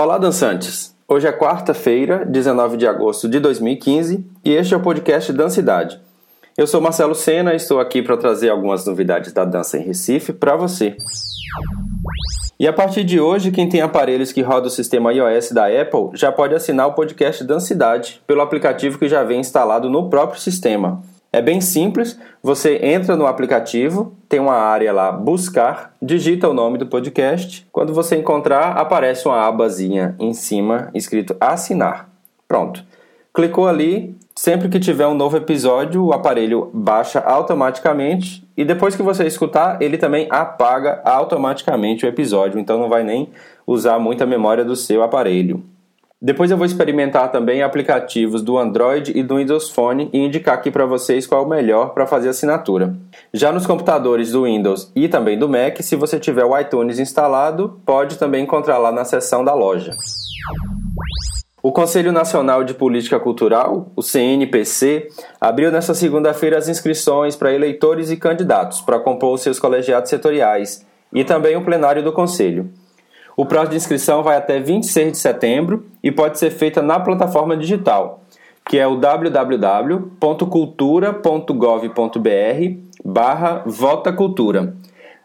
Olá, dançantes! Hoje é quarta-feira, 19 de agosto de 2015, e este é o podcast Dancidade. Eu sou Marcelo Sena e estou aqui para trazer algumas novidades da dança em Recife para você. E a partir de hoje, quem tem aparelhos que rodam o sistema iOS da Apple já pode assinar o podcast Dancidade pelo aplicativo que já vem instalado no próprio sistema. É bem simples, você entra no aplicativo, tem uma área lá, buscar, digita o nome do podcast. Quando você encontrar, aparece uma abazinha em cima escrito assinar. Pronto. Clicou ali, sempre que tiver um novo episódio, o aparelho baixa automaticamente e depois que você escutar, ele também apaga automaticamente o episódio, então não vai nem usar muita memória do seu aparelho. Depois eu vou experimentar também aplicativos do Android e do Windows Phone e indicar aqui para vocês qual é o melhor para fazer assinatura. Já nos computadores do Windows e também do Mac, se você tiver o iTunes instalado, pode também encontrar lá na seção da loja. O Conselho Nacional de Política Cultural, o CNPC, abriu nesta segunda-feira as inscrições para eleitores e candidatos para compor seus colegiados setoriais e também o plenário do Conselho. O prazo de inscrição vai até 26 de setembro e pode ser feita na plataforma digital, que é o www.cultura.gov.br barra Vota Cultura.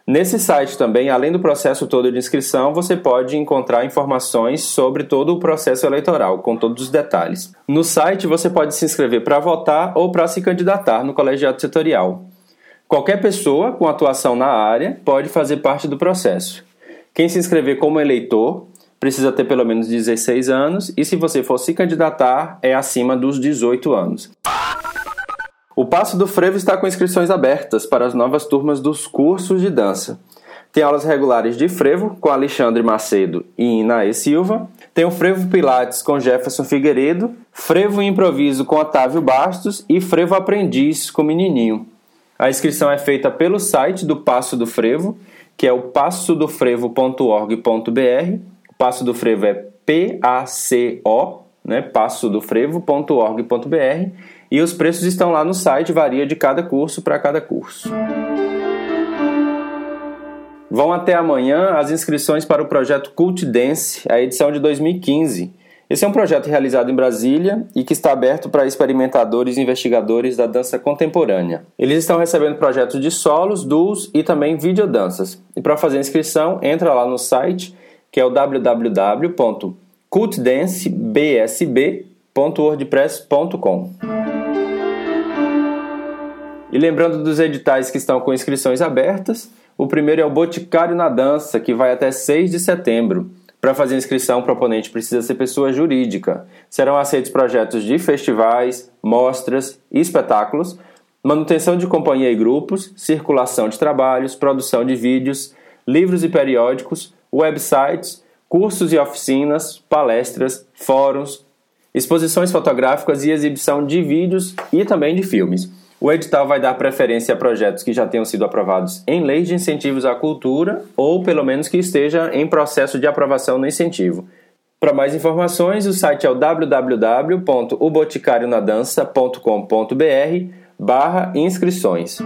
Nesse site também, além do processo todo de inscrição, você pode encontrar informações sobre todo o processo eleitoral, com todos os detalhes. No site você pode se inscrever para votar ou para se candidatar no colegiado setorial. Qualquer pessoa com atuação na área pode fazer parte do processo. Quem se inscrever como eleitor precisa ter pelo menos 16 anos e se você for se candidatar é acima dos 18 anos. O Passo do Frevo está com inscrições abertas para as novas turmas dos cursos de dança. Tem aulas regulares de frevo com Alexandre Macedo e Inaê Silva. Tem o Frevo Pilates com Jefferson Figueiredo, Frevo Improviso com Otávio Bastos e Frevo Aprendiz com Menininho. A inscrição é feita pelo site do Passo do Frevo que é o passodofrevo.org.br. O Passo do Frevo é P-A-C-O, né? passodofrevo.org.br. E os preços estão lá no site, varia de cada curso para cada curso. Vão até amanhã as inscrições para o projeto Cult Dance, a edição de 2015. Esse é um projeto realizado em Brasília e que está aberto para experimentadores e investigadores da dança contemporânea. Eles estão recebendo projetos de solos, duos e também videodanças. E para fazer a inscrição, entra lá no site que é o www.cultdancebsb.wordpress.com. E lembrando dos editais que estão com inscrições abertas, o primeiro é o Boticário na Dança, que vai até 6 de setembro. Para fazer inscrição, o proponente precisa ser pessoa jurídica. Serão aceitos projetos de festivais, mostras e espetáculos, manutenção de companhia e grupos, circulação de trabalhos, produção de vídeos, livros e periódicos, websites, cursos e oficinas, palestras, fóruns, exposições fotográficas e exibição de vídeos e também de filmes. O edital vai dar preferência a projetos que já tenham sido aprovados em lei de incentivos à cultura ou pelo menos que esteja em processo de aprovação no incentivo. Para mais informações, o site é o www.oboticarionadança.com.br barra inscrições.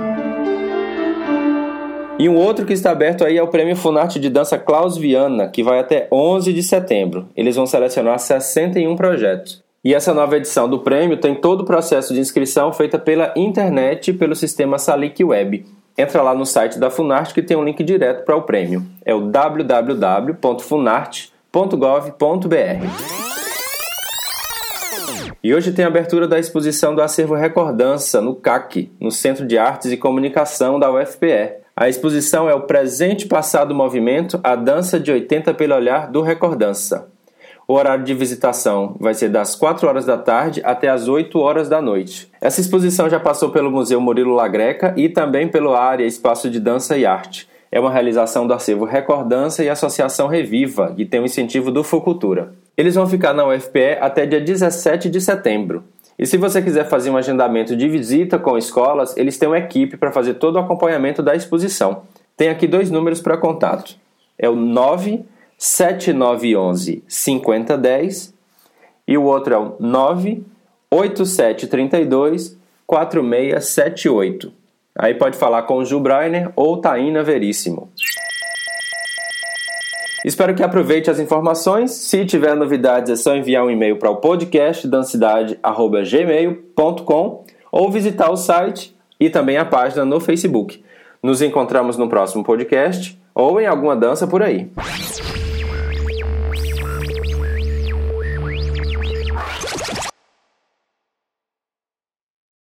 E um outro que está aberto aí é o Prêmio Funarte de Dança Klaus Viana, que vai até 11 de setembro. Eles vão selecionar 61 projetos. E essa nova edição do prêmio tem todo o processo de inscrição feita pela internet pelo sistema Salic Web. Entra lá no site da Funarte que tem um link direto para o prêmio. É o www.funarte.gov.br. E hoje tem a abertura da exposição do Acervo Recordança no CAC, no Centro de Artes e Comunicação da UFPE. A exposição é o presente passado movimento, a dança de 80 pelo olhar do Recordança. O horário de visitação vai ser das 4 horas da tarde até as 8 horas da noite. Essa exposição já passou pelo Museu Murilo Lagreca e também pelo Área Espaço de Dança e Arte. É uma realização do acervo Recordança e Associação Reviva, que tem o incentivo do Fucultura. Eles vão ficar na UFPE até dia 17 de setembro. E se você quiser fazer um agendamento de visita com escolas, eles têm uma equipe para fazer todo o acompanhamento da exposição. Tem aqui dois números para contato. É o 9 7911 5010 e o outro é o 98732 4678. Aí pode falar com o Gil ou Taína Veríssimo. Espero que aproveite as informações. Se tiver novidades, é só enviar um e-mail para o podcast dancidade@gmail.com ou visitar o site e também a página no Facebook. Nos encontramos no próximo podcast ou em alguma dança por aí.